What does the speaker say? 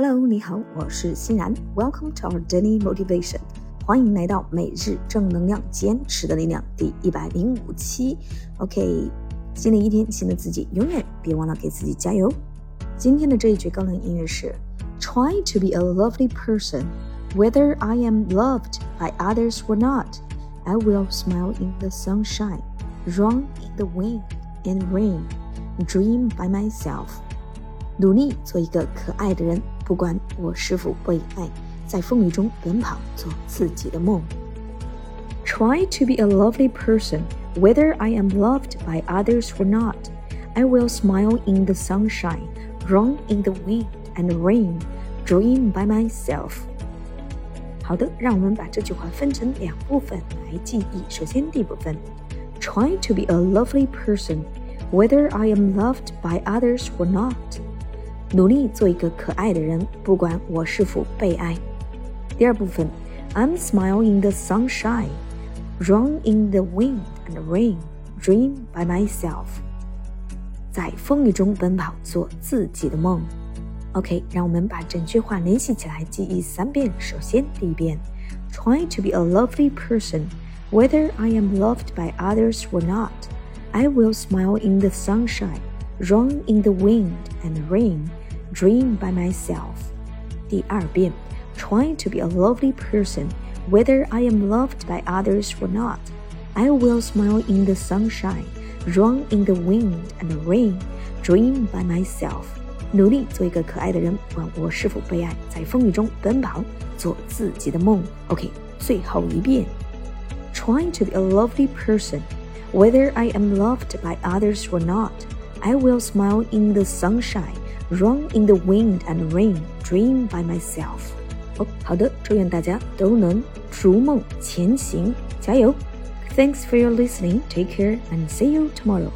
Hello，你好，我是欣然。Welcome to our daily motivation，欢迎来到每日正能量，坚持的力量第一百零五期。OK，新的一天，新的自己，永远别忘了给自己加油。今天的这一句高能音乐是：Try to be a lovely person, whether I am loved by others or not. I will smile in the sunshine, run in the wind and rain, dream by myself. 努力做一个可爱的人，不管我是否被爱，在风雨中奔跑，做自己的梦。Try to be a lovely person, whether I am loved by others or not. I will smile in the sunshine, run in the wind and rain, dream by myself. 好的，让我们把这句话分成两部分来记忆。首先，第一部分，Try to be a lovely person, whether I am loved by others or not. 努力做一个可爱的人，不管我是否被爱。第二部分，I'm smiling in the sunshine, run in the wind and rain, dream by myself。在风雨中奔跑，做自己的梦。OK，让我们把整句话联系起来，记忆三遍。首先，第一遍，Try to be a lovely person, whether I am loved by others or not. I will smile in the sunshine, run in the wind and rain dream by myself. 第二遍，trying to be a lovely person, whether I am loved by others or not. I will smile in the sunshine, run in the wind and rain, dream by myself. 努力做一个可爱的人，不管我是否被爱，在风雨中奔跑，做自己的梦。OK，最后一遍，trying to be a lovely person, whether I am loved by others or not. I will smile in the sunshine Run in the wind and rain, dream by myself。哦，好的，祝愿大家都能逐梦前行，加油！Thanks for your listening. Take care and see you tomorrow.